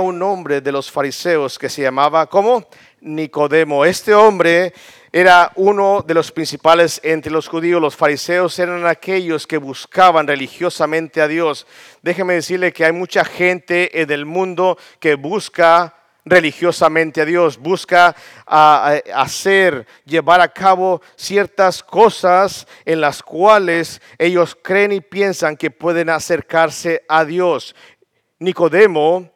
un hombre de los fariseos que se llamaba, ¿cómo? Nicodemo. Este hombre era uno de los principales entre los judíos. Los fariseos eran aquellos que buscaban religiosamente a Dios. Déjeme decirle que hay mucha gente en el mundo que busca religiosamente a Dios, busca hacer, llevar a cabo ciertas cosas en las cuales ellos creen y piensan que pueden acercarse a Dios. Nicodemo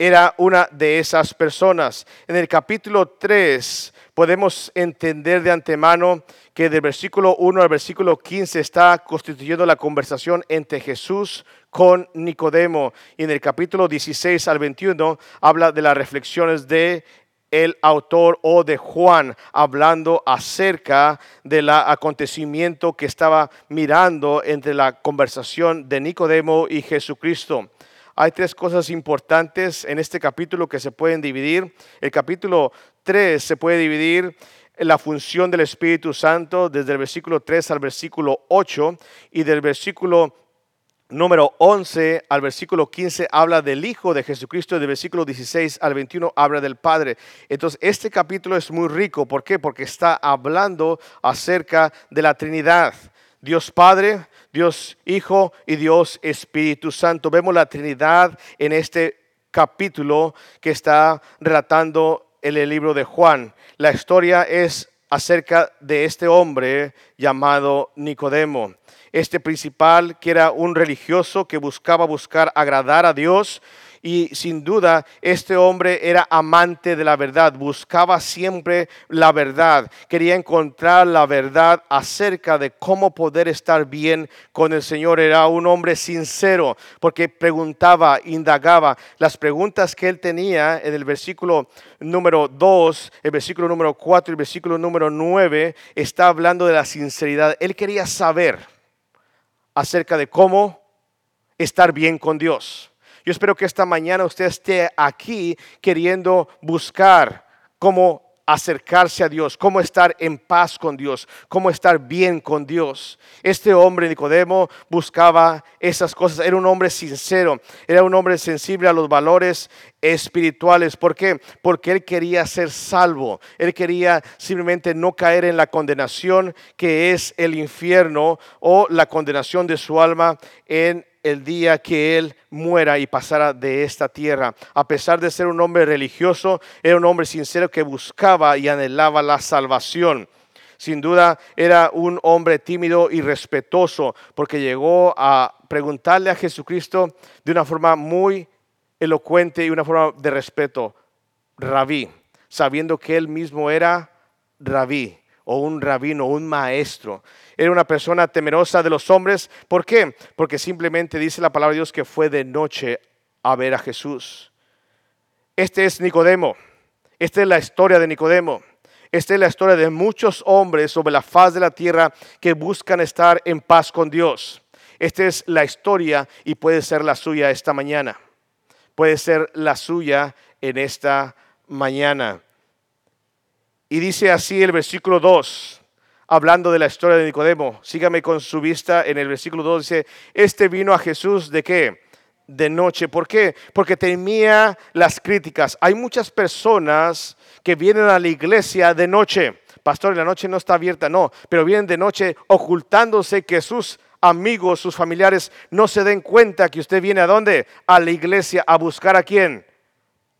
era una de esas personas. En el capítulo 3 podemos entender de antemano que del versículo 1 al versículo 15 está constituyendo la conversación entre Jesús con Nicodemo. Y en el capítulo 16 al 21 habla de las reflexiones de el autor o de Juan hablando acerca del acontecimiento que estaba mirando entre la conversación de Nicodemo y Jesucristo. Hay tres cosas importantes en este capítulo que se pueden dividir. El capítulo 3 se puede dividir en la función del Espíritu Santo desde el versículo 3 al versículo 8 y del versículo número 11 al versículo 15 habla del Hijo de Jesucristo del versículo 16 al 21 habla del Padre. Entonces, este capítulo es muy rico. ¿Por qué? Porque está hablando acerca de la Trinidad. Dios Padre, Dios Hijo y Dios Espíritu Santo. Vemos la Trinidad en este capítulo que está relatando en el libro de Juan. La historia es acerca de este hombre llamado Nicodemo. Este principal que era un religioso que buscaba buscar agradar a Dios y sin duda este hombre era amante de la verdad, buscaba siempre la verdad, quería encontrar la verdad acerca de cómo poder estar bien con el Señor. Era un hombre sincero porque preguntaba, indagaba. Las preguntas que él tenía en el versículo número 2, el versículo número 4 y el versículo número 9 está hablando de la sinceridad. Él quería saber acerca de cómo estar bien con Dios. Yo espero que esta mañana usted esté aquí queriendo buscar cómo acercarse a Dios, cómo estar en paz con Dios, cómo estar bien con Dios. Este hombre, Nicodemo, buscaba esas cosas. Era un hombre sincero, era un hombre sensible a los valores espirituales. ¿Por qué? Porque él quería ser salvo. Él quería simplemente no caer en la condenación que es el infierno o la condenación de su alma en el día que él muera y pasara de esta tierra. A pesar de ser un hombre religioso, era un hombre sincero que buscaba y anhelaba la salvación. Sin duda era un hombre tímido y respetuoso porque llegó a preguntarle a Jesucristo de una forma muy elocuente y una forma de respeto, rabí, sabiendo que él mismo era rabí o un rabino, un maestro. Era una persona temerosa de los hombres. ¿Por qué? Porque simplemente dice la palabra de Dios que fue de noche a ver a Jesús. Este es Nicodemo. Esta es la historia de Nicodemo. Esta es la historia de muchos hombres sobre la faz de la tierra que buscan estar en paz con Dios. Esta es la historia y puede ser la suya esta mañana. Puede ser la suya en esta mañana. Y dice así el versículo 2, hablando de la historia de Nicodemo. Sígame con su vista en el versículo 2. Dice, este vino a Jesús de qué? De noche. ¿Por qué? Porque temía las críticas. Hay muchas personas que vienen a la iglesia de noche. Pastor, la noche no está abierta, no, pero vienen de noche ocultándose que sus amigos, sus familiares no se den cuenta que usted viene a dónde? A la iglesia a buscar a quién?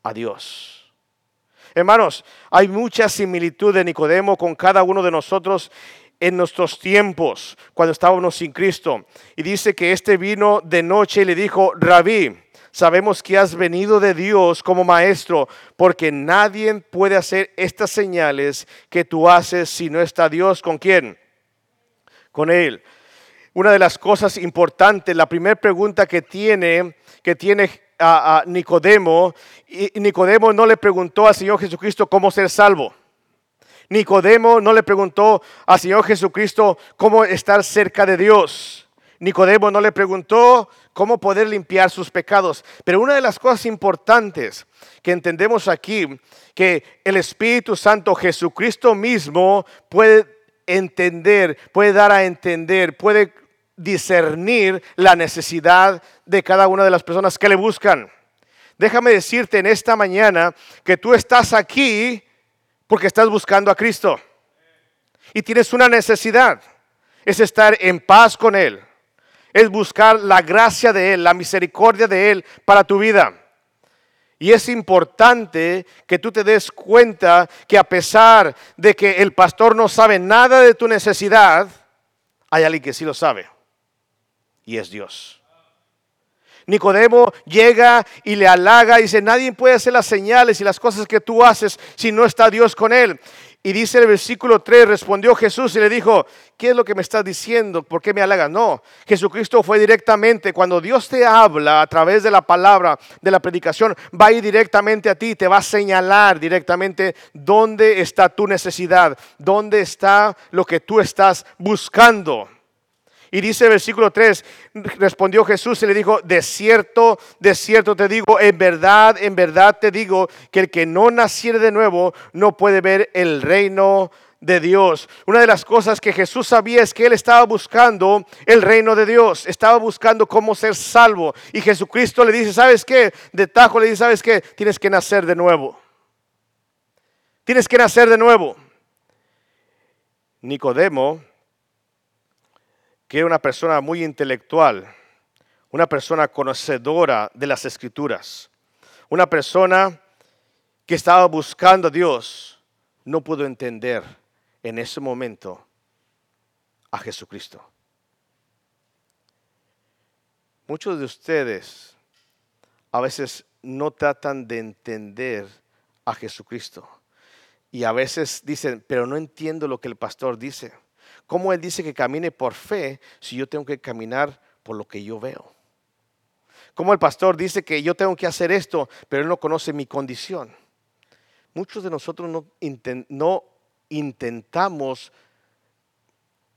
A Dios. Hermanos, hay mucha similitud de Nicodemo con cada uno de nosotros en nuestros tiempos, cuando estábamos sin Cristo. Y dice que este vino de noche y le dijo, Rabí, sabemos que has venido de Dios como maestro, porque nadie puede hacer estas señales que tú haces si no está Dios con quién? Con Él. Una de las cosas importantes, la primera pregunta que tiene, que tiene a, Nicodemo y Nicodemo no le preguntó al Señor Jesucristo cómo ser salvo. Nicodemo no le preguntó al Señor Jesucristo cómo estar cerca de Dios. Nicodemo no le preguntó cómo poder limpiar sus pecados. Pero una de las cosas importantes que entendemos aquí, que el Espíritu Santo Jesucristo mismo puede entender, puede dar a entender, puede discernir la necesidad de cada una de las personas que le buscan. déjame decirte en esta mañana que tú estás aquí porque estás buscando a Cristo. Y tienes una necesidad, es estar en paz con Él, es buscar la gracia de Él, la misericordia de Él para tu vida. Y es importante que tú te des cuenta que a pesar de que el pastor no sabe nada de tu necesidad, hay alguien que sí lo sabe. Y es Dios. Nicodemo llega y le halaga y dice, nadie puede hacer las señales y las cosas que tú haces si no está Dios con él. Y dice el versículo 3, respondió Jesús y le dijo, ¿qué es lo que me estás diciendo? ¿Por qué me halagas? No, Jesucristo fue directamente, cuando Dios te habla a través de la palabra, de la predicación, va a ir directamente a ti, te va a señalar directamente dónde está tu necesidad, dónde está lo que tú estás buscando. Y dice el versículo 3, respondió Jesús y le dijo, de cierto, de cierto te digo, en verdad, en verdad te digo, que el que no naciere de nuevo no puede ver el reino de Dios. Una de las cosas que Jesús sabía es que él estaba buscando el reino de Dios, estaba buscando cómo ser salvo. Y Jesucristo le dice, ¿sabes qué? De tajo le dice, ¿sabes qué? Tienes que nacer de nuevo. Tienes que nacer de nuevo. Nicodemo que era una persona muy intelectual, una persona conocedora de las escrituras, una persona que estaba buscando a Dios, no pudo entender en ese momento a Jesucristo. Muchos de ustedes a veces no tratan de entender a Jesucristo y a veces dicen, pero no entiendo lo que el pastor dice. ¿Cómo Él dice que camine por fe si yo tengo que caminar por lo que yo veo? ¿Cómo el pastor dice que yo tengo que hacer esto, pero Él no conoce mi condición? Muchos de nosotros no, no intentamos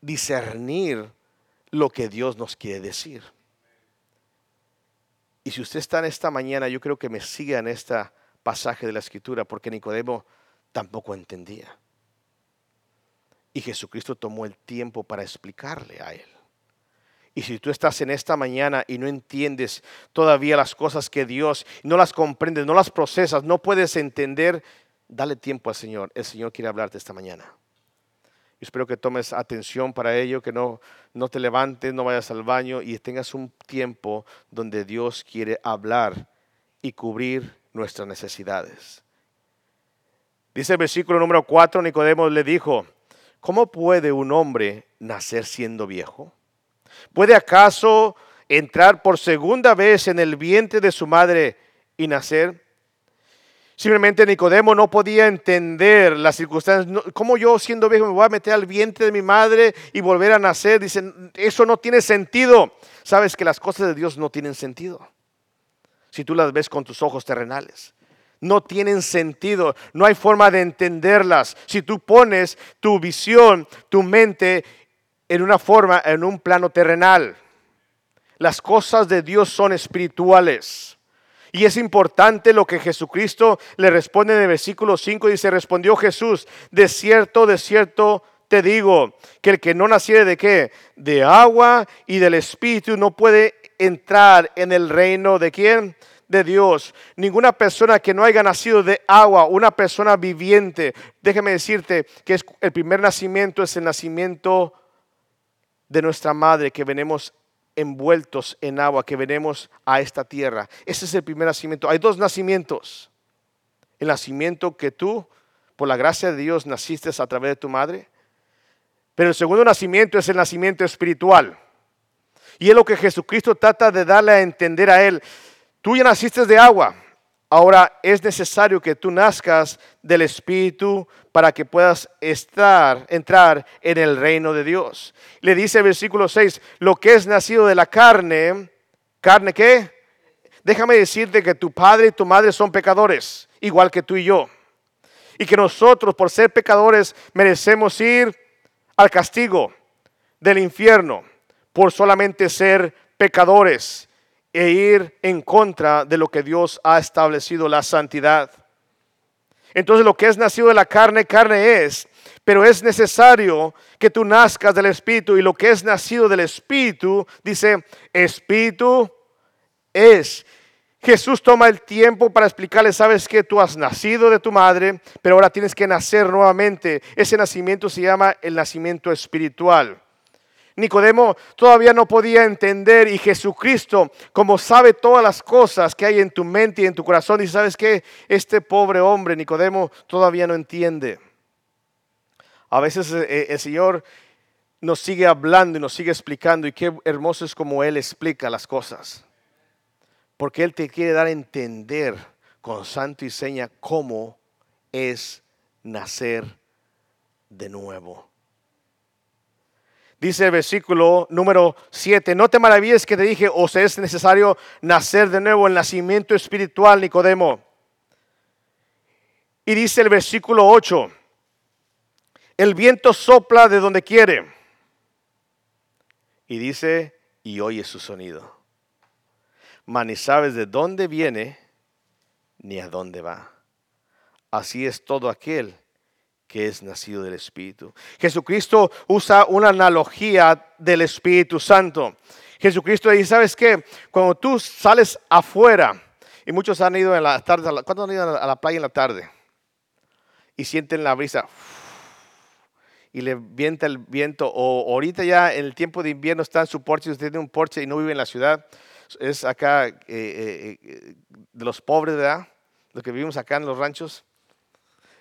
discernir lo que Dios nos quiere decir. Y si usted está en esta mañana, yo creo que me siga en este pasaje de la escritura, porque Nicodemo tampoco entendía. Y Jesucristo tomó el tiempo para explicarle a él. Y si tú estás en esta mañana y no entiendes todavía las cosas que Dios, no las comprendes, no las procesas, no puedes entender, dale tiempo al Señor. El Señor quiere hablarte esta mañana. Yo espero que tomes atención para ello, que no, no te levantes, no vayas al baño y tengas un tiempo donde Dios quiere hablar y cubrir nuestras necesidades. Dice el versículo número 4, Nicodemo le dijo, ¿cómo puede un hombre nacer siendo viejo? ¿Puede acaso entrar por segunda vez en el vientre de su madre y nacer? Simplemente Nicodemo no podía entender las circunstancias. ¿Cómo yo siendo viejo me voy a meter al vientre de mi madre y volver a nacer? Dicen, eso no tiene sentido. Sabes que las cosas de Dios no tienen sentido. Si tú las ves con tus ojos terrenales no tienen sentido, no hay forma de entenderlas. Si tú pones tu visión, tu mente en una forma, en un plano terrenal, las cosas de Dios son espirituales. Y es importante lo que Jesucristo le responde en el versículo 5, dice, respondió Jesús, de cierto, de cierto te digo, que el que no naciere de qué? De agua y del Espíritu no puede entrar en el reino de quién? De Dios. Ninguna persona que no haya nacido de agua, una persona viviente, déjeme decirte que es, el primer nacimiento es el nacimiento de nuestra madre, que venimos envueltos en agua, que venimos a esta tierra. Ese es el primer nacimiento. Hay dos nacimientos. El nacimiento que tú, por la gracia de Dios, naciste a través de tu madre. Pero el segundo nacimiento es el nacimiento espiritual. Y es lo que Jesucristo trata de darle a entender a él. Tú ya naciste de agua. Ahora es necesario que tú nazcas del Espíritu para que puedas estar, entrar en el reino de Dios. Le dice el versículo 6, lo que es nacido de la carne, ¿carne qué? Déjame decirte que tu padre y tu madre son pecadores, igual que tú y yo. Y que nosotros, por ser pecadores, merecemos ir al castigo del infierno por solamente ser pecadores e ir en contra de lo que Dios ha establecido, la santidad. Entonces lo que es nacido de la carne, carne es, pero es necesario que tú nazcas del Espíritu y lo que es nacido del Espíritu, dice, Espíritu es. Jesús toma el tiempo para explicarle, sabes que tú has nacido de tu madre, pero ahora tienes que nacer nuevamente. Ese nacimiento se llama el nacimiento espiritual. Nicodemo todavía no podía entender y Jesucristo, como sabe todas las cosas que hay en tu mente y en tu corazón, y sabes que este pobre hombre, Nicodemo, todavía no entiende. A veces eh, eh, el Señor nos sigue hablando y nos sigue explicando y qué hermoso es como Él explica las cosas. Porque Él te quiere dar a entender con santo y seña cómo es nacer de nuevo. Dice el versículo número 7, no te maravilles que te dije, o sea, es necesario nacer de nuevo, el nacimiento espiritual, Nicodemo. Y dice el versículo 8, el viento sopla de donde quiere. Y dice, y oye su sonido. Mas ni sabes de dónde viene ni a dónde va. Así es todo aquel que es nacido del Espíritu. Jesucristo usa una analogía del Espíritu Santo. Jesucristo dice, ¿sabes qué? Cuando tú sales afuera, y muchos han ido en la tarde, ¿cuándo han ido a la playa en la tarde? Y sienten la brisa y le vienta el viento, o ahorita ya en el tiempo de invierno está en su porche, usted tiene un porche y no vive en la ciudad, es acá eh, eh, eh, de los pobres, ¿verdad? Los que vivimos acá en los ranchos.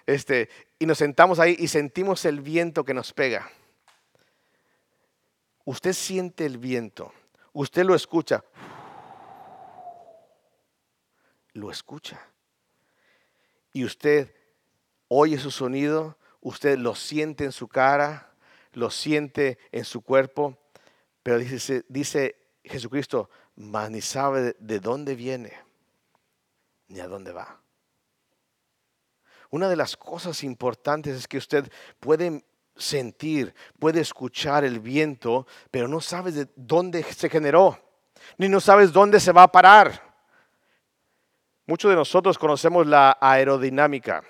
Este, y nos sentamos ahí y sentimos el viento que nos pega. Usted siente el viento, usted lo escucha, lo escucha. Y usted oye su sonido, usted lo siente en su cara, lo siente en su cuerpo, pero dice, dice Jesucristo, mas ni sabe de dónde viene ni a dónde va. Una de las cosas importantes es que usted puede sentir, puede escuchar el viento, pero no sabes de dónde se generó, ni no sabes dónde se va a parar. Muchos de nosotros conocemos la aerodinámica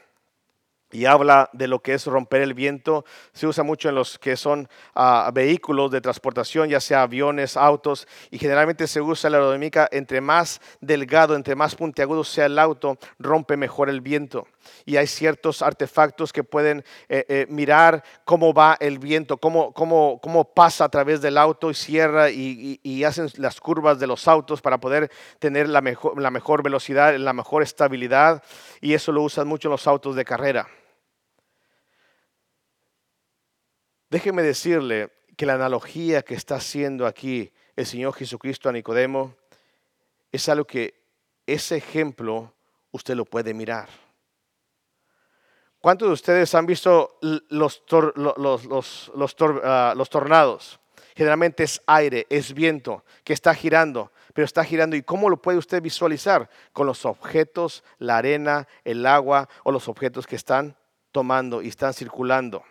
y habla de lo que es romper el viento. Se usa mucho en los que son ah, vehículos de transportación, ya sea aviones, autos, y generalmente se usa la aerodinámica. Entre más delgado, entre más puntiagudo sea el auto, rompe mejor el viento. Y hay ciertos artefactos que pueden eh, eh, mirar cómo va el viento, cómo, cómo, cómo, pasa a través del auto y cierra y, y, hacen las curvas de los autos para poder tener la mejor, la mejor velocidad, la mejor estabilidad. Y eso lo usan mucho los autos de carrera. Déjeme decirle que la analogía que está haciendo aquí el Señor Jesucristo a Nicodemo es algo que ese ejemplo usted lo puede mirar. ¿Cuántos de ustedes han visto los, ah, los, tornados? Generalmente es aire, es viento que está girando, pero está girando. ¿Y cómo lo puede usted visualizar? Con los objetos, la arena, el agua o los objetos que están tomando y están circulando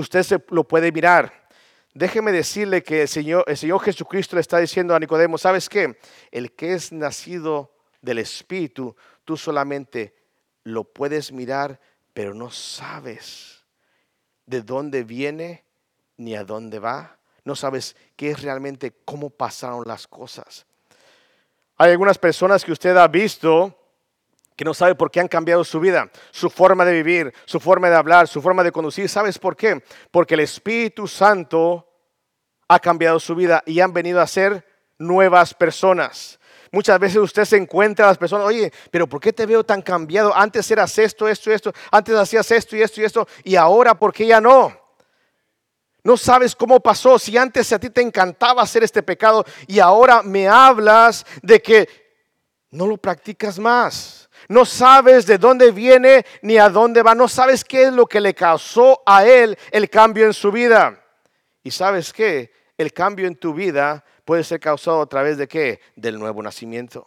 usted se lo puede mirar. Déjeme decirle que el Señor, el Señor Jesucristo le está diciendo a Nicodemo, ¿sabes qué? El que es nacido del Espíritu, tú solamente lo puedes mirar, pero no sabes de dónde viene ni a dónde va. No sabes qué es realmente, cómo pasaron las cosas. Hay algunas personas que usted ha visto que no sabe por qué han cambiado su vida, su forma de vivir, su forma de hablar, su forma de conducir. ¿Sabes por qué? Porque el Espíritu Santo ha cambiado su vida y han venido a ser nuevas personas. Muchas veces usted se encuentra a las personas, oye, pero ¿por qué te veo tan cambiado? Antes eras esto, esto, esto, antes hacías esto y esto y esto, y ahora ¿por qué ya no? No sabes cómo pasó, si antes a ti te encantaba hacer este pecado y ahora me hablas de que no lo practicas más. No sabes de dónde viene ni a dónde va. No sabes qué es lo que le causó a él el cambio en su vida. Y sabes qué? El cambio en tu vida puede ser causado a través de qué? Del nuevo nacimiento.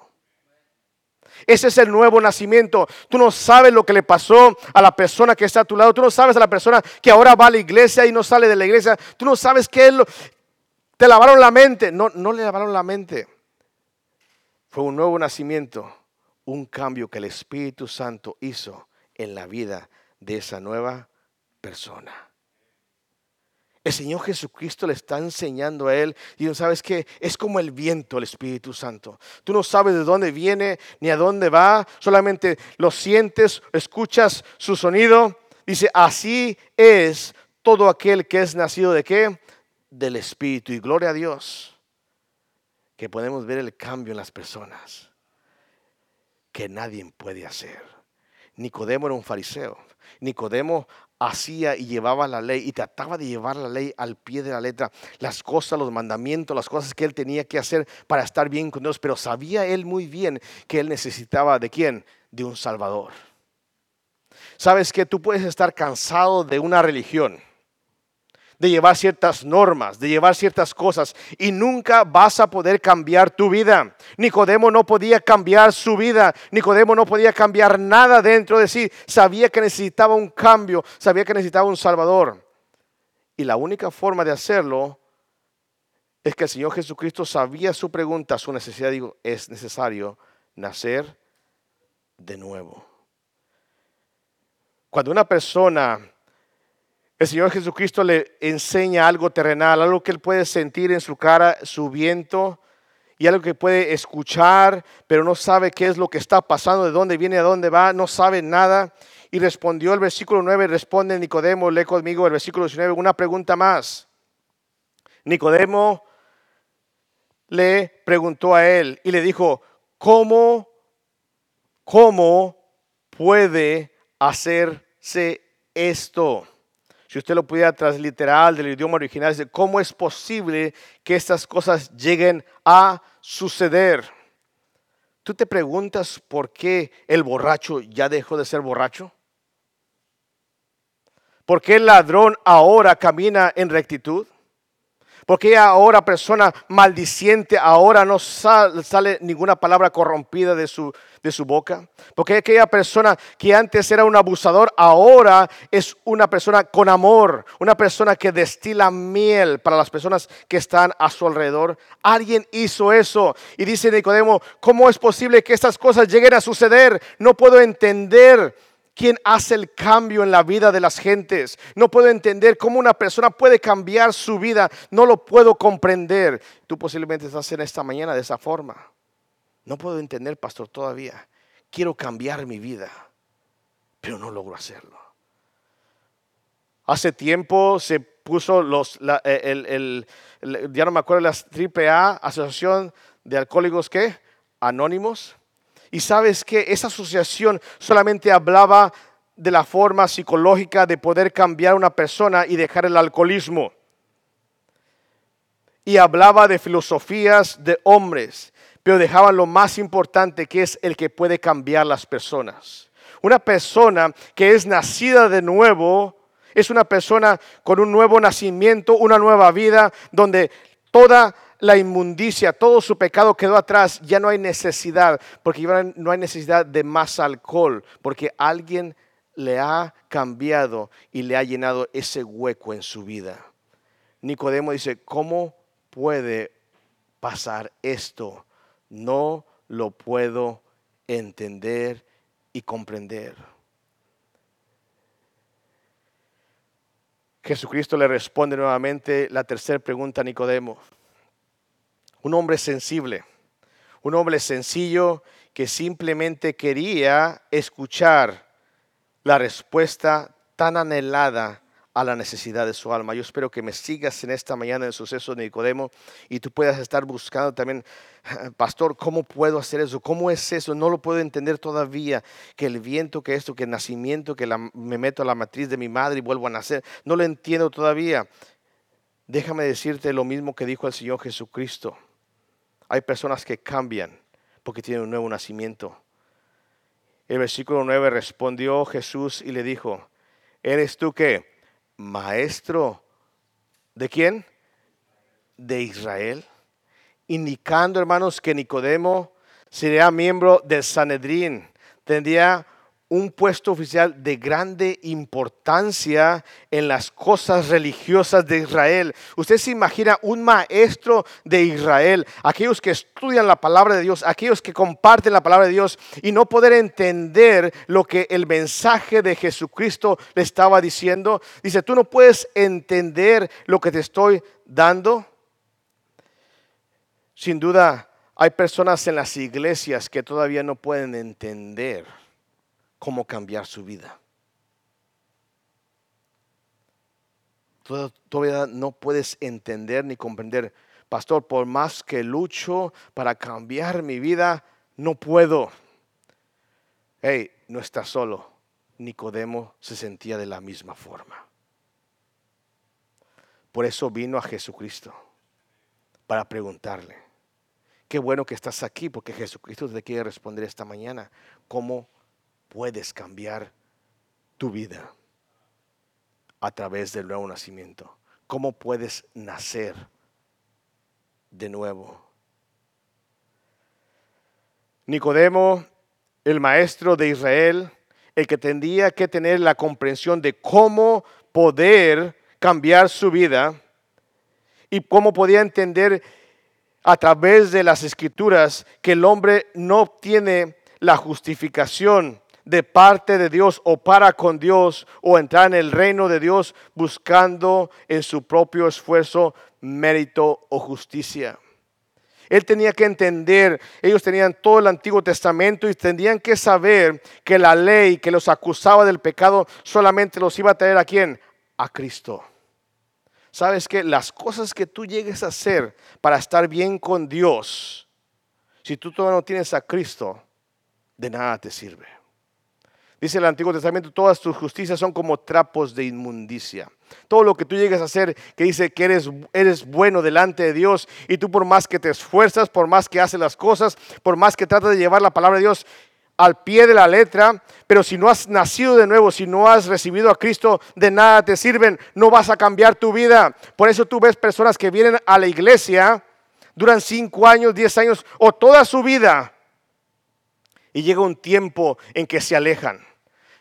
Ese es el nuevo nacimiento. Tú no sabes lo que le pasó a la persona que está a tu lado. Tú no sabes a la persona que ahora va a la iglesia y no sale de la iglesia. Tú no sabes lo... Te lavaron la mente. No, no le lavaron la mente. Fue un nuevo nacimiento un cambio que el Espíritu Santo hizo en la vida de esa nueva persona. El Señor Jesucristo le está enseñando a él. Y sabes que es como el viento, el Espíritu Santo. Tú no sabes de dónde viene ni a dónde va. Solamente lo sientes, escuchas su sonido. Dice, así es todo aquel que es nacido de qué? Del Espíritu. Y gloria a Dios que podemos ver el cambio en las personas que nadie puede hacer. Nicodemo era un fariseo. Nicodemo hacía y llevaba la ley y trataba de llevar la ley al pie de la letra, las cosas, los mandamientos, las cosas que él tenía que hacer para estar bien con Dios, pero sabía él muy bien que él necesitaba de quién? De un Salvador. Sabes que tú puedes estar cansado de una religión de llevar ciertas normas, de llevar ciertas cosas y nunca vas a poder cambiar tu vida. Nicodemo no podía cambiar su vida, Nicodemo no podía cambiar nada dentro de sí, sabía que necesitaba un cambio, sabía que necesitaba un Salvador. Y la única forma de hacerlo es que el Señor Jesucristo sabía su pregunta, su necesidad, digo, es necesario nacer de nuevo. Cuando una persona el Señor Jesucristo le enseña algo terrenal, algo que él puede sentir en su cara, su viento, y algo que puede escuchar, pero no sabe qué es lo que está pasando, de dónde viene, a dónde va, no sabe nada. Y respondió el versículo 9, responde Nicodemo, lee conmigo el versículo 19, una pregunta más. Nicodemo le preguntó a él y le dijo, ¿cómo, cómo puede hacerse esto? Si usted lo pudiera transliterar del idioma original, dice, ¿cómo es posible que estas cosas lleguen a suceder? ¿Tú te preguntas por qué el borracho ya dejó de ser borracho? ¿Por qué el ladrón ahora camina en rectitud? Porque ahora persona maldiciente, ahora no sale, ninguna palabra corrompida de su, de su boca. Porque aquella persona que antes era un abusador, ahora es una persona con amor, una persona que destila miel para las personas que están a su alrededor. Alguien hizo eso. Y dice Nicodemo, ¿cómo es posible que estas cosas lleguen a suceder? No puedo entender quién hace el cambio en la vida de las gentes. No puedo entender cómo una persona puede cambiar su vida. No lo puedo comprender. Tú posiblemente estás en esta mañana de esa forma. No puedo entender, pastor, todavía. Quiero cambiar mi vida, pero no logro hacerlo. Hace tiempo se puso los, el, ya no me acuerdo, las AAA, Asociación de Alcohólicos, ¿qué? Anónimos y sabes que esa asociación solamente hablaba de la forma psicológica de poder cambiar a una persona y dejar el alcoholismo. Y hablaba de filosofías de hombres, pero dejaban lo más importante que es el que puede cambiar las personas. Una persona que es nacida de nuevo es una persona con un nuevo nacimiento, una nueva vida, donde toda la inmundicia, todo su pecado quedó atrás, ya no hay necesidad, porque ya no hay necesidad de más alcohol, porque alguien le ha cambiado y le ha llenado ese hueco en su vida. Nicodemo dice, ¿cómo puede pasar esto? No lo puedo entender y comprender. Jesucristo le responde nuevamente la tercera pregunta a Nicodemo un hombre sensible, un hombre sencillo que simplemente quería escuchar la respuesta tan anhelada a la necesidad de su alma. Yo espero que me sigas en esta mañana en el suceso de Nicodemo y tú puedas estar buscando también, pastor, ¿cómo puedo hacer eso? ¿Cómo es eso? No lo puedo entender todavía, que el viento, que esto, que el nacimiento, que me meto a la matriz de mi madre y vuelvo a nacer. No lo entiendo todavía. Déjame decirte lo mismo que dijo el Señor Jesucristo. Hay personas que cambian porque tienen un nuevo nacimiento. El versículo 9 respondió Jesús y le dijo, ¿eres tú qué? Maestro de quién? De Israel. Indicando, hermanos, que Nicodemo sería miembro del Sanedrín, tendría un puesto oficial de grande importancia en las cosas religiosas de Israel. Usted se imagina un maestro de Israel, aquellos que estudian la palabra de Dios, aquellos que comparten la palabra de Dios y no poder entender lo que el mensaje de Jesucristo le estaba diciendo. Dice, tú no puedes entender lo que te estoy dando. Sin duda, hay personas en las iglesias que todavía no pueden entender cómo cambiar su vida. Todavía no puedes entender ni comprender, pastor, por más que lucho para cambiar mi vida, no puedo. Hey, no estás solo. Nicodemo se sentía de la misma forma. Por eso vino a Jesucristo para preguntarle. Qué bueno que estás aquí porque Jesucristo te quiere responder esta mañana. ¿Cómo puedes cambiar tu vida a través del nuevo nacimiento. ¿Cómo puedes nacer de nuevo? Nicodemo, el maestro de Israel, el que tendría que tener la comprensión de cómo poder cambiar su vida y cómo podía entender a través de las escrituras que el hombre no obtiene la justificación de parte de Dios o para con Dios o entrar en el reino de Dios buscando en su propio esfuerzo mérito o justicia. Él tenía que entender, ellos tenían todo el Antiguo Testamento y tenían que saber que la ley que los acusaba del pecado solamente los iba a traer a quién? A Cristo. Sabes que las cosas que tú llegues a hacer para estar bien con Dios, si tú todavía no tienes a Cristo, de nada te sirve. Dice el Antiguo Testamento, todas tus justicias son como trapos de inmundicia. Todo lo que tú llegues a hacer, que dice que eres, eres bueno delante de Dios, y tú por más que te esfuerzas, por más que haces las cosas, por más que tratas de llevar la palabra de Dios al pie de la letra, pero si no has nacido de nuevo, si no has recibido a Cristo, de nada te sirven, no vas a cambiar tu vida. Por eso tú ves personas que vienen a la iglesia, duran cinco años, diez años o toda su vida, y llega un tiempo en que se alejan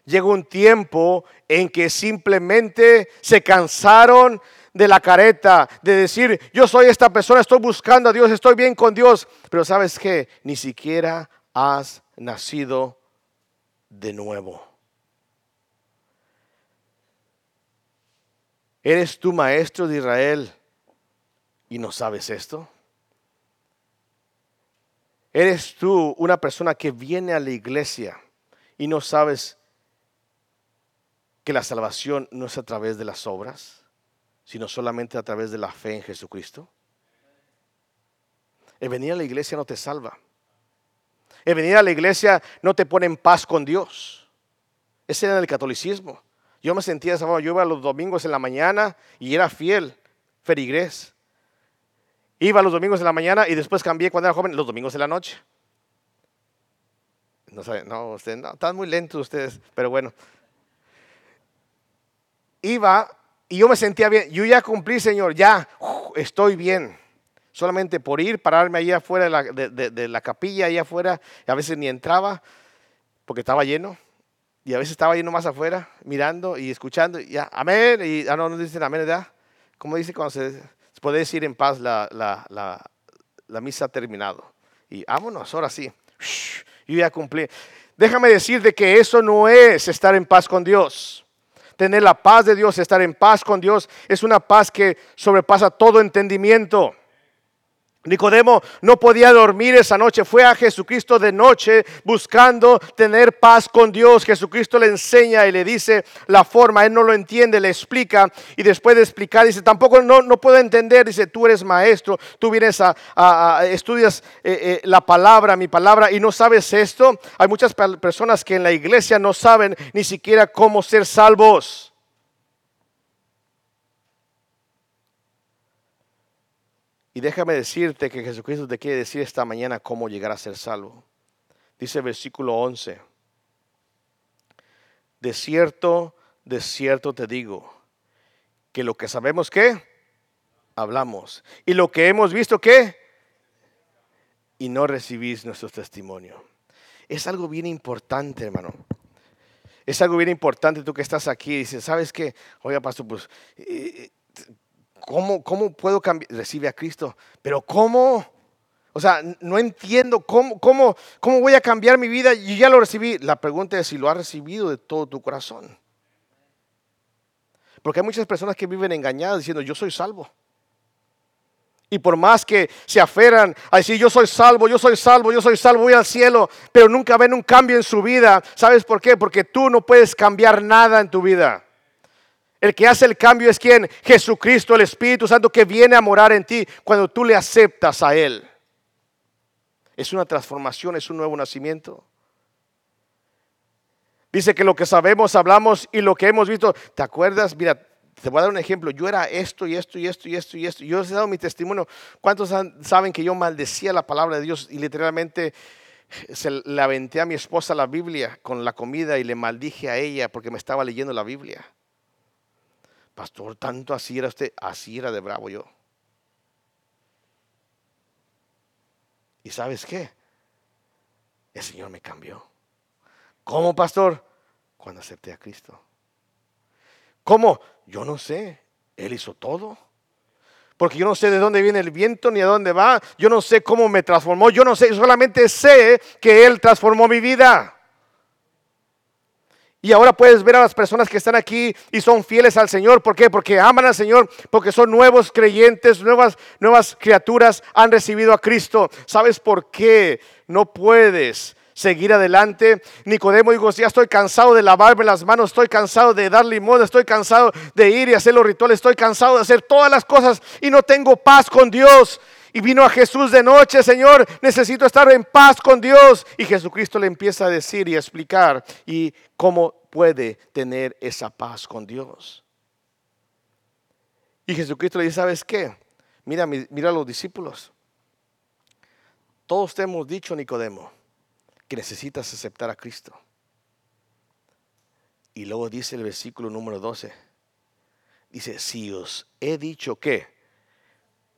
llegó un tiempo en que simplemente se cansaron de la careta, de decir, yo soy esta persona, estoy buscando a Dios, estoy bien con Dios, pero sabes que ni siquiera has nacido de nuevo. ¿Eres tu maestro de Israel y no sabes esto? ¿Eres tú una persona que viene a la iglesia y no sabes que la salvación no es a través de las obras, sino solamente a través de la fe en Jesucristo? El venir a la iglesia no te salva. El venir a la iglesia no te pone en paz con Dios. Ese era el catolicismo. Yo me sentía esa forma. Yo iba los domingos en la mañana y era fiel, ferigrés. Iba los domingos en la mañana y después cambié cuando era joven los domingos en la noche. No, no, usted, no, están muy lentos ustedes, pero bueno iba y yo me sentía bien. Yo ya cumplí, Señor, ya estoy bien. Solamente por ir, pararme allá afuera de la, capilla, allá afuera, a veces ni entraba porque estaba lleno. Y a veces estaba lleno más afuera, mirando y escuchando. Y ya, amén. Y ah, no, no dicen amén, ¿verdad? Como dice cuando se, puede decir en paz la, la, misa ha terminado. Y vámonos, ahora sí. Yo ya cumplí. Déjame decirte que eso no es estar en paz con Dios tener la paz de Dios, estar en paz con Dios, es una paz que sobrepasa todo entendimiento. Nicodemo no podía dormir esa noche, fue a Jesucristo de noche buscando tener paz con Dios. Jesucristo le enseña y le dice la forma, él no lo entiende, le explica y después de explicar dice, tampoco no, no puedo entender, dice, tú eres maestro, tú vienes a, estudias eh, eh, la palabra, mi palabra y no sabes esto. Hay muchas personas que en la iglesia no saben ni siquiera cómo ser salvos. Y déjame decirte que Jesucristo te quiere decir esta mañana cómo llegar a ser salvo. Dice el versículo 11. De cierto, de cierto te digo, que lo que sabemos que hablamos. Y lo que hemos visto que y no recibís nuestro testimonio. Es algo bien importante, hermano. es algo bien importante tú que estás aquí y dices, ¿sabes qué? Oiga, pastor, pues, eh, ¿cómo, cómo puedo cambiar? Recibe a Cristo, pero ¿cómo? O sea, no entiendo cómo, cómo, cómo voy a cambiar mi vida. Y ya lo recibí. La pregunta es si lo has recibido de todo tu corazón. Porque hay muchas personas que viven engañadas diciendo, yo soy salvo. Y por más que se aferran a decir, yo soy salvo, yo soy salvo, yo soy salvo, voy al cielo, pero nunca ven un cambio en su vida. ¿Sabes por qué? Porque tú no puedes cambiar nada en tu vida. El que hace el cambio es quien? Jesucristo, el Espíritu Santo que viene a morar en ti cuando tú le aceptas a Él. Es una transformación, es un nuevo nacimiento. Dice que lo que sabemos, hablamos y lo que hemos visto. ¿Te acuerdas? Mira, te voy a dar un ejemplo. Yo era esto y esto y esto y esto y esto. Yo he dado mi testimonio. ¿Cuántos saben que yo maldecía la palabra de Dios y literalmente se le aventé a mi esposa la Biblia con la comida y le maldije a ella porque me estaba leyendo la Biblia? Pastor, tanto así era usted, así era de bravo yo. ¿Y sabes qué? El Señor me cambió. ¿Cómo, pastor? Cuando acepté a Cristo. ¿Cómo? Yo no sé. Él hizo todo. Porque yo no sé de dónde viene el viento ni a dónde va. Yo no sé cómo me transformó. Yo no sé. Solamente sé que Él transformó mi vida. Y ahora puedes ver a las personas que están aquí y son fieles al Señor. ¿Por qué? Porque aman al Señor, porque son nuevos creyentes, nuevas, nuevas criaturas, han recibido a Cristo. ¿Sabes por qué no puedes seguir adelante? Nicodemo dijo, ya estoy cansado de lavarme las manos, estoy cansado de dar limón, estoy cansado de ir y hacer los rituales, estoy cansado de hacer todas las cosas y no tengo paz con Dios. Y vino a Jesús de noche, Señor, necesito estar en paz con Dios. Y Jesucristo le empieza a decir y a explicar y cómo puede tener esa paz con Dios. Y Jesucristo le dice, ¿sabes qué? Mira, mira a los discípulos. Todos te hemos dicho, Nicodemo, que necesitas aceptar a Cristo. Y luego dice el versículo número 12. Dice, si os he dicho que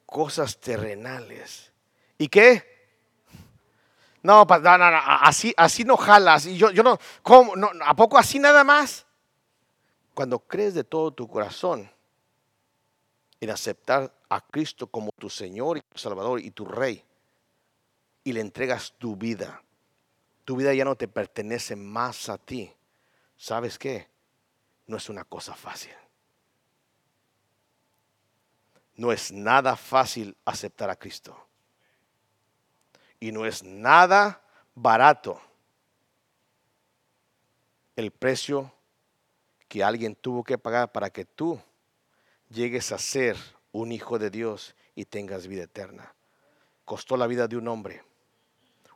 cosas terrenales. ¿Y qué? No, no, no, así, así no jalas. Y yo, yo no. No, ¿A poco así nada más? Cuando crees de todo tu corazón en aceptar a Cristo como tu Señor y tu Salvador y tu Rey, y le entregas tu vida, tu vida ya no te pertenece más a ti. ¿Sabes qué? No es una cosa fácil. No es nada fácil aceptar a Cristo. Y no es nada barato el precio que alguien tuvo que pagar para que tú llegues a ser un hijo de Dios y tengas vida eterna. Costó la vida de un hombre,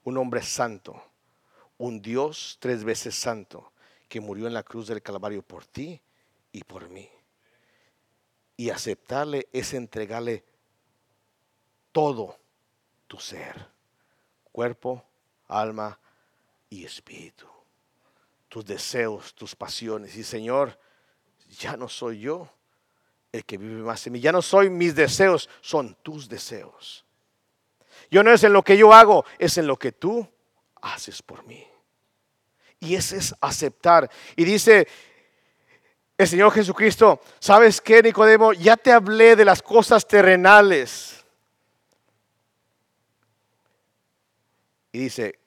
un hombre santo, un Dios tres veces santo, que murió en la cruz del Calvario por ti y por mí. Y aceptarle es entregarle todo tu ser, cuerpo, alma y espíritu. Tus deseos, tus pasiones. Y Señor, ya no soy yo el que vive más en mí. Ya no soy mis deseos, son tus deseos. Yo no es en lo que yo hago, es en lo que tú haces por mí. Y ese es aceptar. Y dice el Señor Jesucristo, ¿sabes qué, Nicodemo? Ya te hablé de las cosas terrenales. Y dice,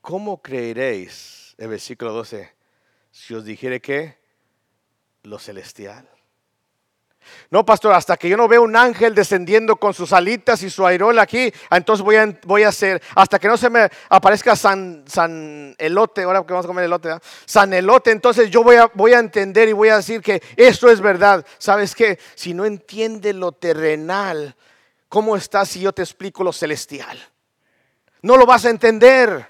¿cómo creeréis, el versículo 12, si os dijere que lo celestial? No, pastor, hasta que yo no veo un ángel descendiendo con sus alitas y su airola aquí, entonces voy a, voy a hacer, hasta que no se me aparezca San, San Elote, ahora que vamos a comer elote, San Elote, entonces yo voy a, voy a entender y voy a decir que esto es verdad. ¿Sabes qué? Si no entiende lo terrenal, ¿cómo estás si yo te explico lo celestial? No lo vas a entender,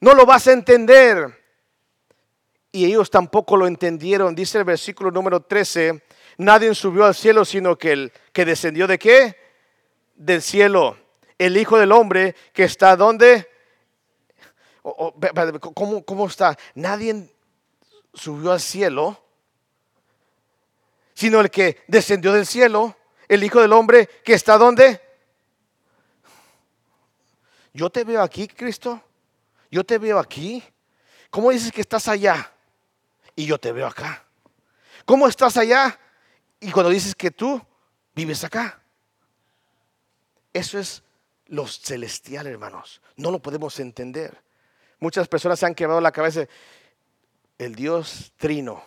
no lo vas a entender. Y ellos tampoco lo entendieron, dice el versículo número 13 Nadie subió al cielo sino que el que descendió de qué? Del cielo. El Hijo del Hombre que está donde? ¿Cómo, ¿Cómo está? Nadie subió al cielo sino el que descendió del cielo, el Hijo del Hombre que está donde? Yo te veo aquí, Cristo. Yo te veo aquí. ¿Cómo dices que estás allá? y yo te veo acá? ¿Cómo estás allá? Y cuando dices que tú vives acá. Eso es lo celestial, hermanos. No lo podemos entender. Muchas personas se han quebrado la cabeza. El Dios trino,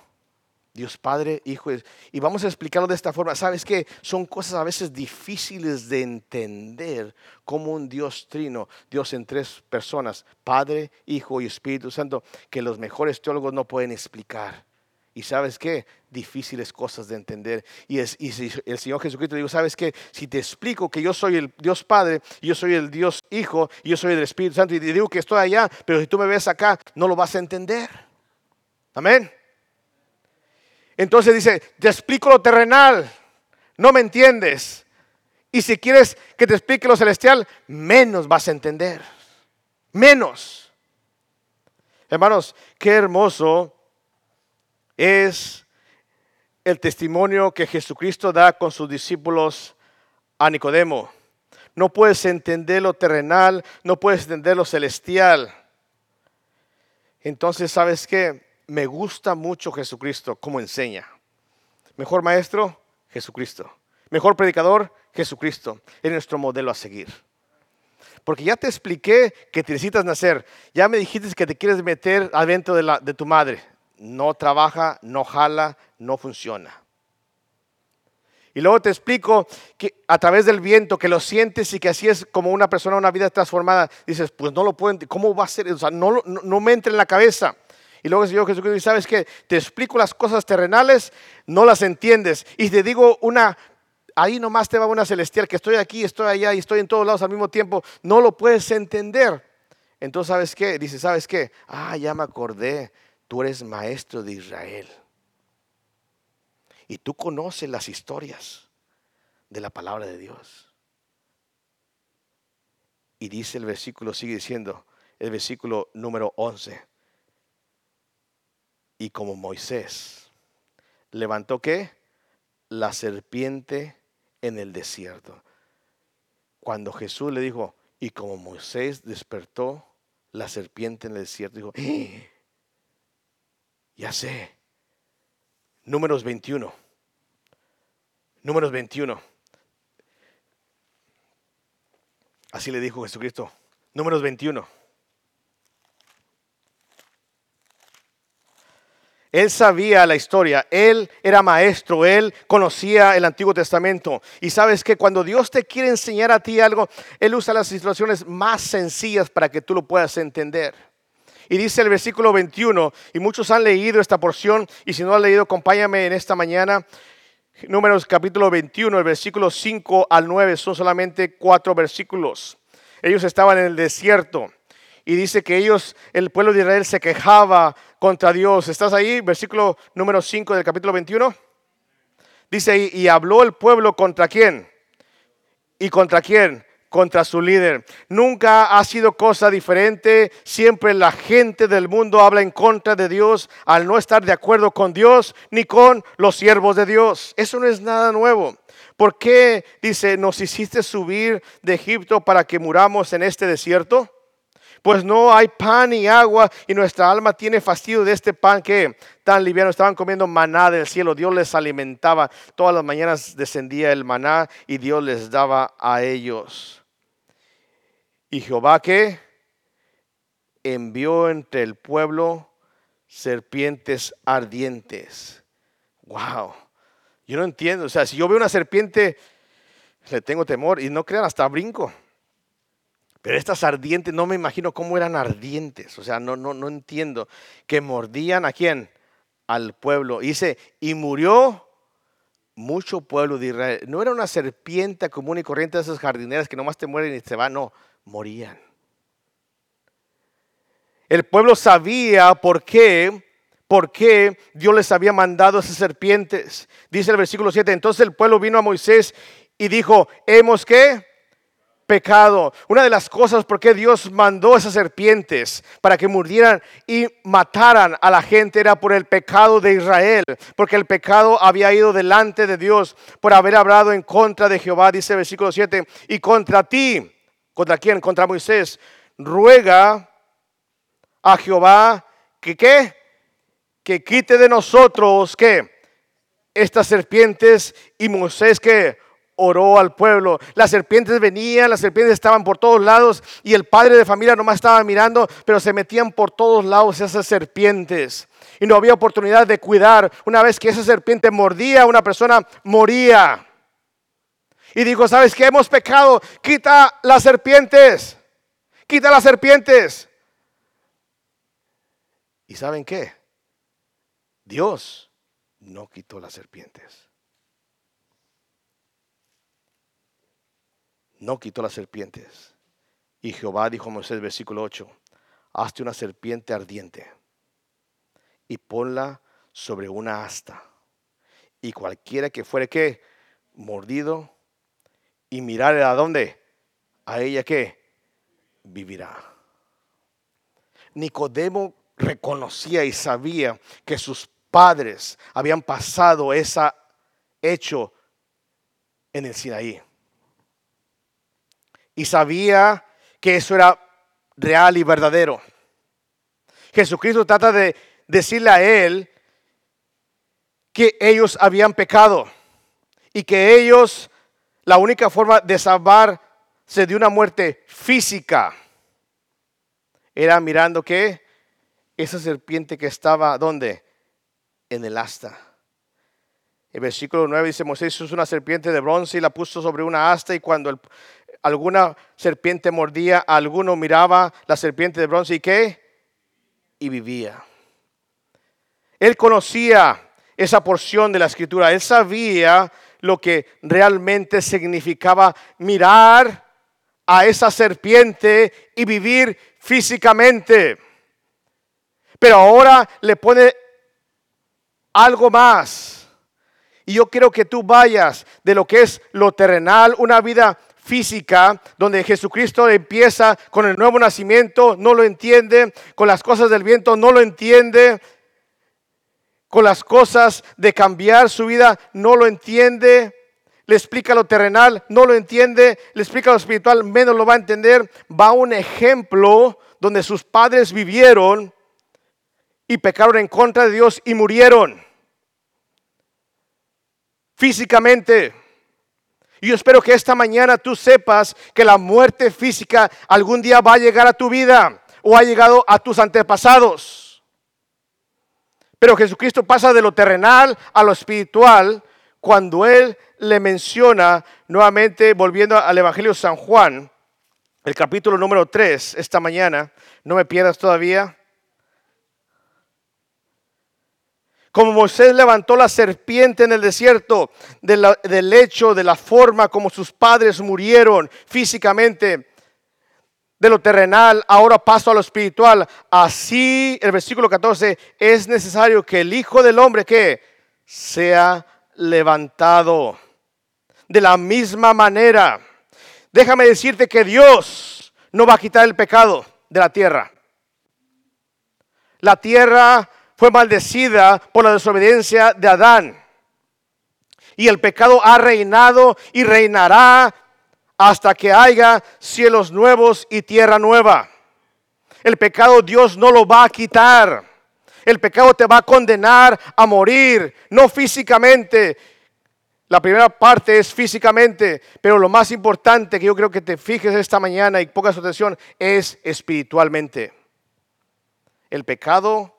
Dios Padre, Hijo. Y vamos a explicarlo de esta forma. ¿Sabes qué? Son cosas a veces difíciles de entender como un Dios trino, Dios en tres personas, Padre, Hijo y Espíritu Santo, que los mejores teólogos no pueden explicar. Y sabes qué? Difíciles cosas de entender. Y, es, y el Señor Jesucristo dijo, ¿sabes qué? Si te explico que yo soy el Dios Padre, yo soy el Dios Hijo, yo soy el Espíritu Santo, y te digo que estoy allá, pero si tú me ves acá, no lo vas a entender. Amén. Entonces dice, te explico lo terrenal, no me entiendes. Y si quieres que te explique lo celestial, menos vas a entender. Menos. Hermanos, qué hermoso es el testimonio que Jesucristo da con sus discípulos a Nicodemo. No puedes entender lo terrenal, no puedes entender lo celestial. Entonces, ¿sabes qué? Me gusta mucho Jesucristo como enseña. Mejor maestro, Jesucristo. Mejor predicador, Jesucristo. Es nuestro modelo a seguir. Porque ya te expliqué que te necesitas nacer. Ya me dijiste que te quieres meter adentro de, la, de tu madre no trabaja, no jala, no funciona. Y luego te explico que a través del viento, que lo sientes y que así es como una persona, una vida transformada, dices, pues no lo puedo, ¿cómo va a ser? O sea, no, no, me entra en la cabeza. Y luego el Señor Jesucristo dice, ¿sabes qué? Te explico las cosas terrenales, no las entiendes. Y te digo una, ahí nomás te va una celestial, que estoy aquí, estoy allá y estoy en todos lados al mismo tiempo, no lo puedes entender. Entonces, ¿sabes qué? Dice, ¿sabes qué? Ah, ya me acordé tú eres maestro de Israel. Y tú conoces las historias de la palabra de Dios. Y dice el versículo, sigue diciendo, el versículo número 11. Y como Moisés levantó qué? La serpiente en el desierto. Cuando Jesús le dijo, y como Moisés despertó la serpiente en el desierto, dijo, ¡Eh! Ya sé. Números 21. Números 21. Así le dijo Jesucristo. Números 21. Él sabía la historia, él era maestro, él conocía el Antiguo Testamento. Y sabes que cuando Dios te quiere enseñar a ti algo, Él usa las situaciones más sencillas para que tú lo puedas entender. Y dice el versículo 21, y muchos han leído esta porción, y si no han leído, acompáñame en esta mañana. Números capítulo 21, el versículo 5 al 9, son solamente cuatro versículos. Ellos estaban en el desierto. Y dice que ellos, el pueblo de Israel se quejaba contra Dios. ¿Estás ahí? Versículo número 5 del capítulo 21. Dice, y, y habló el pueblo contra quién. ¿Y contra quién? Contra su líder. Nunca ha sido cosa diferente. Siempre la gente del mundo habla en contra de Dios al no estar de acuerdo con Dios ni con los siervos de Dios. Eso no es nada nuevo. ¿Por qué, dice, nos hiciste subir de Egipto para que muramos en este desierto? Pues no hay pan ni agua y nuestra alma tiene fastidio de este pan que tan liviano. Estaban comiendo maná del cielo. Dios les alimentaba. Todas las mañanas descendía el maná y Dios les daba a ellos. Y Jehová que envió entre el pueblo serpientes ardientes. Wow. Yo no entiendo. O sea, si yo veo una serpiente, le tengo temor y no crean, hasta brinco. Pero estas ardientes, no me imagino cómo eran ardientes. O sea, no, no, no entiendo. Que mordían a quién? Al pueblo. dice, y murió mucho pueblo de Israel. No era una serpiente común y corriente de esas jardineras que nomás te mueren y se van. No, morían. El pueblo sabía por qué, por qué Dios les había mandado esas serpientes. Dice el versículo 7, entonces el pueblo vino a Moisés y dijo, hemos que pecado. Una de las cosas por qué Dios mandó esas serpientes para que murieran y mataran a la gente era por el pecado de Israel, porque el pecado había ido delante de Dios por haber hablado en contra de Jehová, dice el versículo 7, y contra ti ¿Contra quién? Contra Moisés. Ruega a Jehová que qué? que quite de nosotros que estas serpientes y Moisés que oró al pueblo. Las serpientes venían, las serpientes estaban por todos lados y el padre de familia nomás estaba mirando, pero se metían por todos lados esas serpientes. Y no había oportunidad de cuidar. Una vez que esa serpiente mordía, una persona moría. Y dijo, ¿sabes qué? Hemos pecado. Quita las serpientes. Quita las serpientes. ¿Y saben qué? Dios no quitó las serpientes. no quitó las serpientes. Y Jehová dijo a Moisés, versículo 8, hazte una serpiente ardiente y ponla sobre una asta. Y cualquiera que fuere que mordido y mirar a dónde, a ella que vivirá. Nicodemo reconocía y sabía que sus padres habían pasado ese hecho en el Sinaí y sabía que eso era real y verdadero. Jesucristo trata de decirle a él que ellos habían pecado y que ellos, la única forma de salvarse de una muerte física era mirando que esa serpiente que estaba, ¿dónde? En el asta. El versículo 9 dice, Moisés hizo una serpiente de bronce y la puso sobre una asta y cuando alguna serpiente mordía, alguno miraba la serpiente de bronce y qué? Y vivía. Él conocía esa porción de la escritura, él sabía lo que realmente significaba mirar a esa serpiente y vivir físicamente. Pero ahora le pone algo más. Y yo quiero que tú vayas de lo que es lo terrenal, una vida física, donde Jesucristo empieza con el nuevo nacimiento, no lo entiende, con las cosas del viento, no lo entiende, con las cosas de cambiar su vida, no lo entiende, le explica lo terrenal, no lo entiende, le explica lo espiritual, menos lo va a entender, va a un ejemplo donde sus padres vivieron y pecaron en contra de Dios y murieron físicamente. Y yo espero que esta mañana tú sepas que la muerte física algún día va a llegar a tu vida o ha llegado a tus antepasados. Pero Jesucristo pasa de lo terrenal a lo espiritual cuando Él le menciona nuevamente, volviendo al Evangelio de San Juan, el capítulo número 3, esta mañana. No me pierdas todavía. Como Moisés levantó la serpiente en el desierto del hecho, de la forma como sus padres murieron físicamente, de lo terrenal, ahora paso a lo espiritual. Así, el versículo 14, es necesario que el Hijo del Hombre que sea levantado. De la misma manera, déjame decirte que Dios no va a quitar el pecado de la tierra. La tierra fue maldecida por la desobediencia de Adán. Y el pecado ha reinado y reinará hasta que haya cielos nuevos y tierra nueva. El pecado Dios no lo va a quitar. El pecado te va a condenar a morir, no físicamente. La primera parte es físicamente, pero lo más importante que yo creo que te fijes esta mañana y pongas atención es espiritualmente. El pecado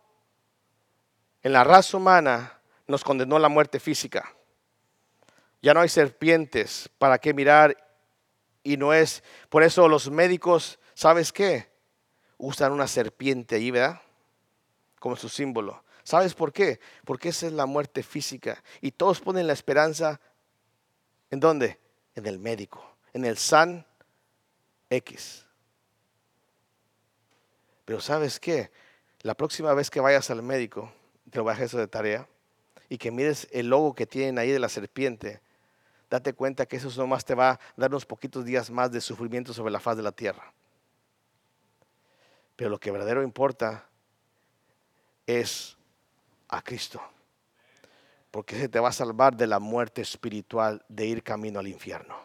en la raza humana nos condenó a la muerte física. Ya no hay serpientes para qué mirar y no es, por eso los médicos, ¿sabes qué? Usan una serpiente ahí, ¿verdad? Como su símbolo. ¿Sabes por qué? Porque esa es la muerte física. Y todos ponen la esperanza, ¿en dónde? En el médico, en el San X. Pero ¿sabes qué? La próxima vez que vayas al médico, te lo eso de tarea, y que mires el logo que tienen ahí de la serpiente, date cuenta que eso nomás te va a dar unos poquitos días más de sufrimiento sobre la faz de la tierra. Pero lo que verdadero importa es a Cristo. Porque se te va a salvar de la muerte espiritual de ir camino al infierno.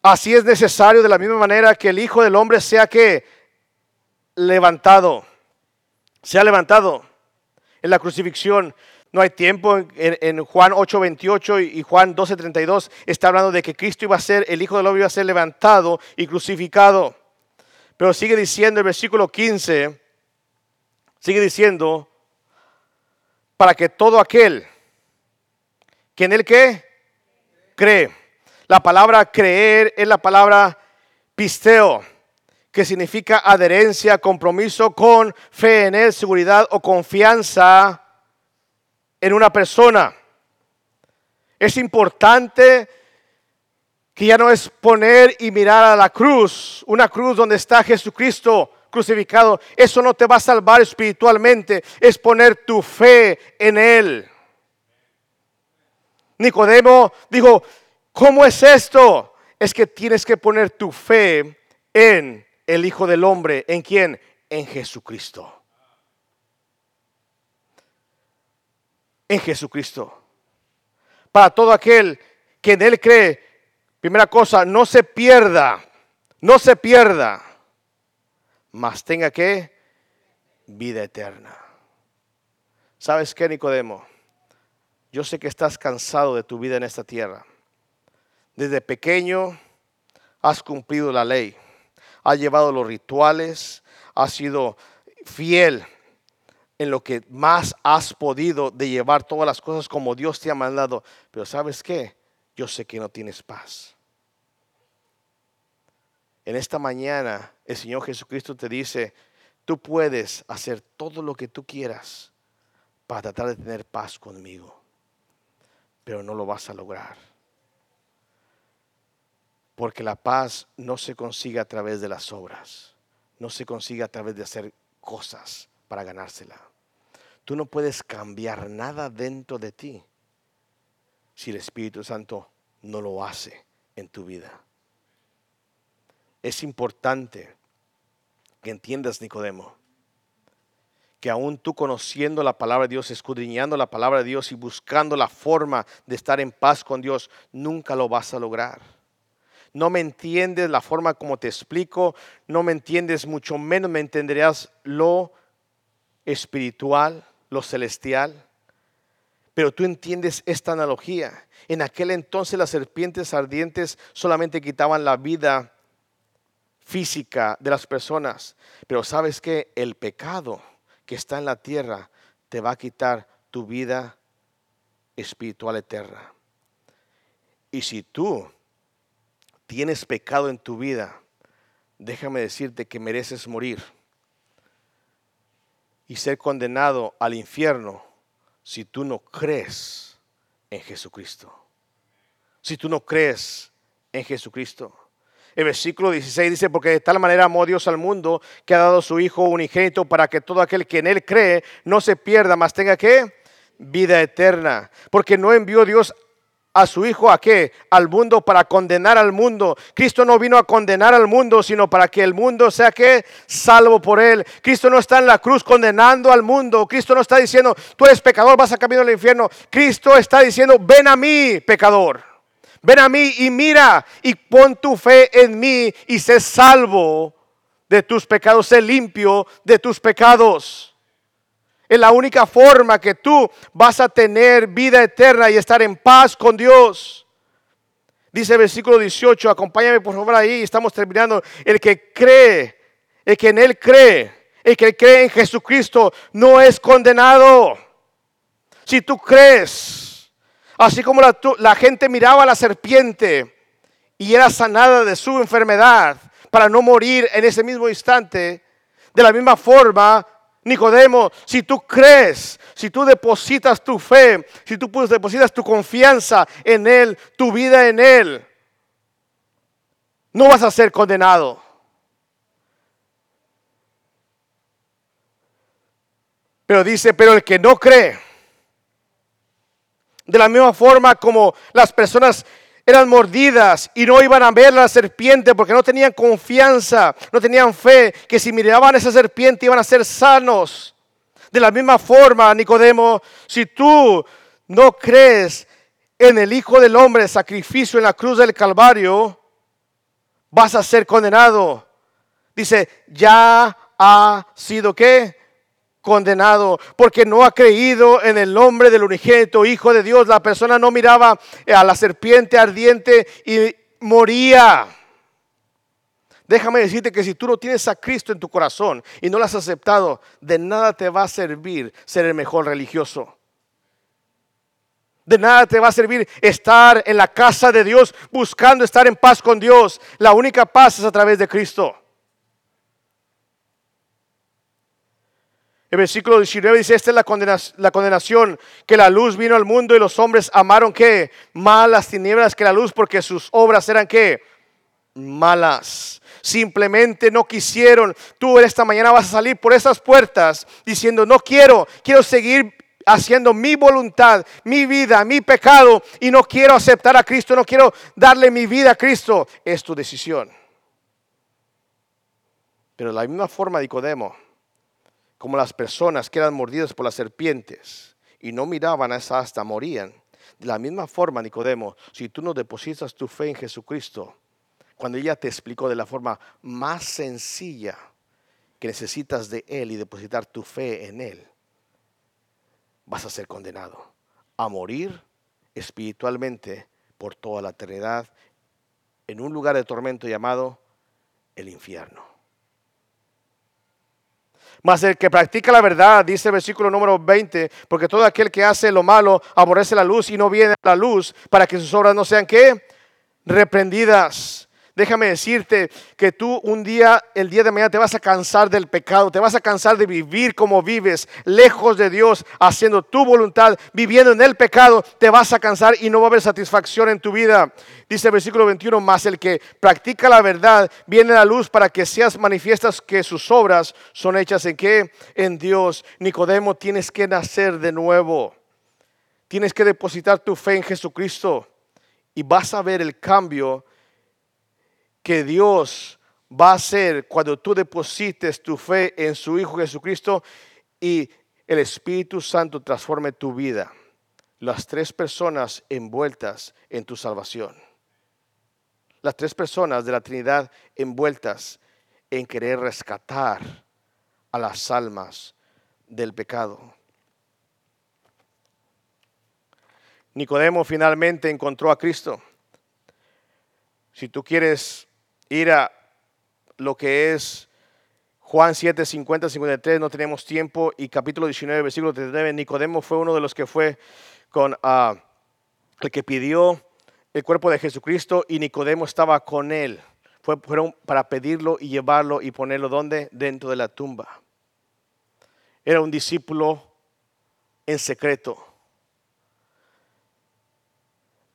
Así es necesario de la misma manera que el Hijo del Hombre sea que levantado. Se ha levantado en la crucifixión. No hay tiempo. En, Juan 8:28 y Juan 12:32 está hablando de que Cristo iba a ser, el Hijo del Hombre iba a ser levantado y crucificado. Pero sigue diciendo el versículo 15, sigue diciendo, para que todo aquel que en él que cree. La palabra creer es la palabra pisteo, que significa adherencia, compromiso con fe en él, seguridad o confianza en una persona. Es importante que ya no es poner y mirar a la cruz, una cruz donde está Jesucristo crucificado. Eso no te va a salvar espiritualmente, es poner tu fe en Él. Nicodemo dijo, ¿cómo es esto? Es que tienes que poner tu fe en el Hijo del Hombre. ¿En quién? En Jesucristo. En Jesucristo. Para todo aquel que en Él cree, primera cosa, no se pierda, no se pierda, mas tenga que vida eterna. ¿Sabes qué, Nicodemo? Yo sé que estás cansado de tu vida en esta tierra. Desde pequeño has cumplido la ley, has llevado los rituales, has sido fiel en lo que más has podido de llevar todas las cosas como Dios te ha mandado. Pero sabes qué? Yo sé que no tienes paz. En esta mañana el Señor Jesucristo te dice, tú puedes hacer todo lo que tú quieras para tratar de tener paz conmigo pero no lo vas a lograr. Porque la paz no se consigue a través de las obras, no se consigue a través de hacer cosas para ganársela. Tú no puedes cambiar nada dentro de ti si el Espíritu Santo no lo hace en tu vida. Es importante que entiendas, Nicodemo, que aún tú conociendo la palabra de Dios, escudriñando la palabra de Dios y buscando la forma de estar en paz con Dios, nunca lo vas a lograr. No me entiendes la forma como te explico, no me entiendes, mucho menos me entenderás lo espiritual, lo celestial. Pero tú entiendes esta analogía. En aquel entonces las serpientes ardientes solamente quitaban la vida física de las personas. Pero sabes que el pecado que está en la tierra te va a quitar tu vida espiritual eterna. Y si tú tienes pecado en tu vida, déjame decirte que mereces morir y ser condenado al infierno si tú no crees en Jesucristo. Si tú no crees en Jesucristo. El versículo 16 dice, porque de tal manera amó Dios al mundo que ha dado su Hijo unigénito para que todo aquel que en Él cree no se pierda, mas tenga que vida eterna. Porque no envió Dios a su Hijo a qué? Al mundo para condenar al mundo. Cristo no vino a condenar al mundo, sino para que el mundo sea que salvo por él. Cristo no está en la cruz condenando al mundo. Cristo no está diciendo, tú eres pecador, vas a camino al infierno. Cristo está diciendo, ven a mí, pecador. Ven a mí y mira y pon tu fe en mí y sé salvo de tus pecados, sé limpio de tus pecados. Es la única forma que tú vas a tener vida eterna y estar en paz con Dios. Dice el versículo 18, acompáñame por favor ahí, estamos terminando. El que cree, el que en Él cree, el que cree en Jesucristo no es condenado. Si tú crees, Así como la, gente miraba a la serpiente y era sanada de su enfermedad para no morir en ese mismo instante, de la misma forma, Nicodemo, si tú crees, si tú depositas tu fe, si tú depositas tu confianza en Él, tu vida en Él, no vas a ser condenado. Pero dice, pero el que no cree, de la misma forma como las personas eran mordidas y no iban a ver la serpiente porque no tenían confianza, no tenían fe, que si miraban a esa serpiente iban a ser sanos. De la misma forma, Nicodemo, si tú no crees en el Hijo del Hombre, sacrificio en la cruz del Calvario, vas a ser condenado. Dice, ya ha sido qué? Condenado, porque no ha creído en el nombre del unigénito Hijo de Dios. La persona no miraba a la serpiente ardiente y moría. Déjame decirte que si tú no tienes a Cristo en tu corazón y no lo has aceptado, de nada te va a servir ser el mejor religioso. De nada te va a servir estar en la casa de Dios buscando estar en paz con Dios. La única paz es a través de Cristo. El versículo 19 dice, esta es la condenación, la condenación, que la luz vino al mundo y los hombres amaron que malas tinieblas que la luz porque sus obras eran que malas. Simplemente no quisieron. Tú esta mañana vas a salir por esas puertas diciendo, no quiero, quiero seguir haciendo mi voluntad, mi vida, mi pecado y no quiero aceptar a Cristo, no quiero darle mi vida a Cristo. Es tu decisión. Pero de la misma forma, Nicodemo, como las personas que eran mordidas por las serpientes y no miraban a esa hasta morían. De la misma forma, Nicodemo, si tú no depositas tu fe en Jesucristo, cuando ella te explicó de la forma más sencilla que necesitas de Él y depositar tu fe en Él, vas a ser condenado a morir espiritualmente por toda la eternidad en un lugar de tormento llamado el infierno. Mas el que practica la verdad, dice el versículo número 20, porque todo aquel que hace lo malo aborrece la luz y no viene a la luz para que sus obras no sean qué? Reprendidas. Déjame decirte que tú un día, el día de mañana, te vas a cansar del pecado, te vas a cansar de vivir como vives, lejos de Dios, haciendo tu voluntad, viviendo en el pecado, te vas a cansar y no va a haber satisfacción en tu vida. Dice el versículo 21, más el que practica la verdad viene a la luz para que seas manifiestas que sus obras son hechas en qué? En Dios. Nicodemo, tienes que nacer de nuevo. Tienes que depositar tu fe en Jesucristo y vas a ver el cambio que Dios va a hacer cuando tú deposites tu fe en su Hijo Jesucristo y el Espíritu Santo transforme tu vida. Las tres personas envueltas en tu salvación. Las tres personas de la Trinidad envueltas en querer rescatar a las almas del pecado. Nicodemo finalmente encontró a Cristo. Si tú quieres ir a lo que es Juan 7, 50, 53, no tenemos tiempo, y capítulo 19, versículo 39, Nicodemo fue uno de los que fue con uh, el que pidió el cuerpo de Jesucristo y Nicodemo estaba con él. Fue, para pedirlo y llevarlo y ponerlo donde? Dentro de la tumba. Era un discípulo en secreto.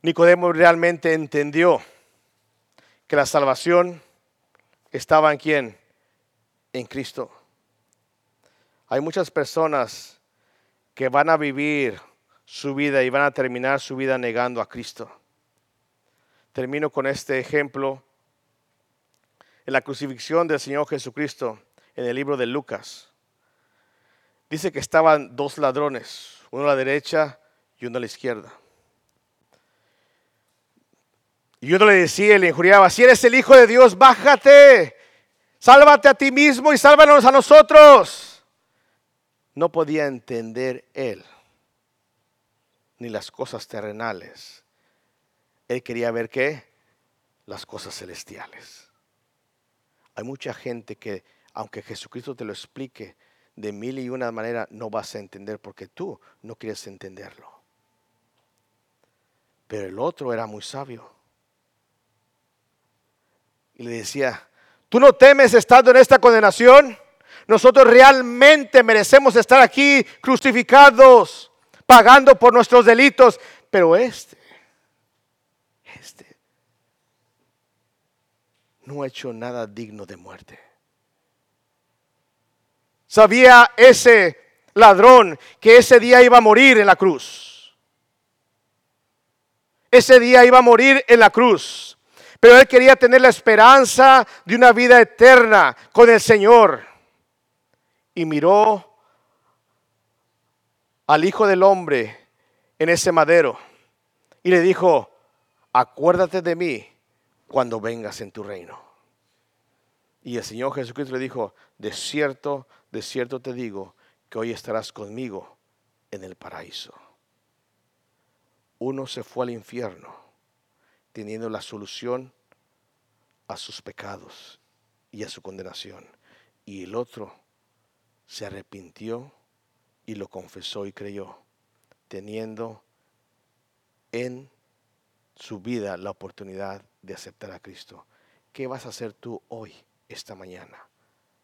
Nicodemo realmente entendió que la salvación estaba en quién? En Cristo. Hay muchas personas que van a vivir su vida y van a terminar su vida negando a Cristo. Termino con este ejemplo. En la crucifixión del Señor Jesucristo, en el libro de Lucas, dice que estaban dos ladrones, uno a la derecha y uno a la izquierda. Y uno le decía y le injuriaba, si eres el Hijo de Dios, bájate, sálvate a ti mismo y sálvanos a nosotros. No podía entender él ni las cosas terrenales. Él quería ver qué? Las cosas celestiales. Hay mucha gente que, aunque Jesucristo te lo explique de mil y una manera, no vas a entender porque tú no quieres entenderlo. Pero el otro era muy sabio y le decía, ¿tú no temes estando en esta condenación? Nosotros realmente merecemos estar aquí crucificados, pagando por nuestros delitos, pero este, este, no ha hecho nada digno de muerte. Sabía ese ladrón que ese día iba a morir en la cruz. Ese día iba a morir en la cruz. Pero él quería tener la esperanza de una vida eterna con el Señor. Y miró al Hijo del Hombre en ese madero y le dijo, acuérdate de mí cuando vengas en tu reino. Y el Señor Jesucristo le dijo, de cierto, de cierto te digo, que hoy estarás conmigo en el paraíso. Uno se fue al infierno teniendo la solución a sus pecados y a su condenación. Y el otro se arrepintió y lo confesó y creyó, teniendo en su vida la oportunidad de aceptar a Cristo. ¿Qué vas a hacer tú hoy, esta mañana?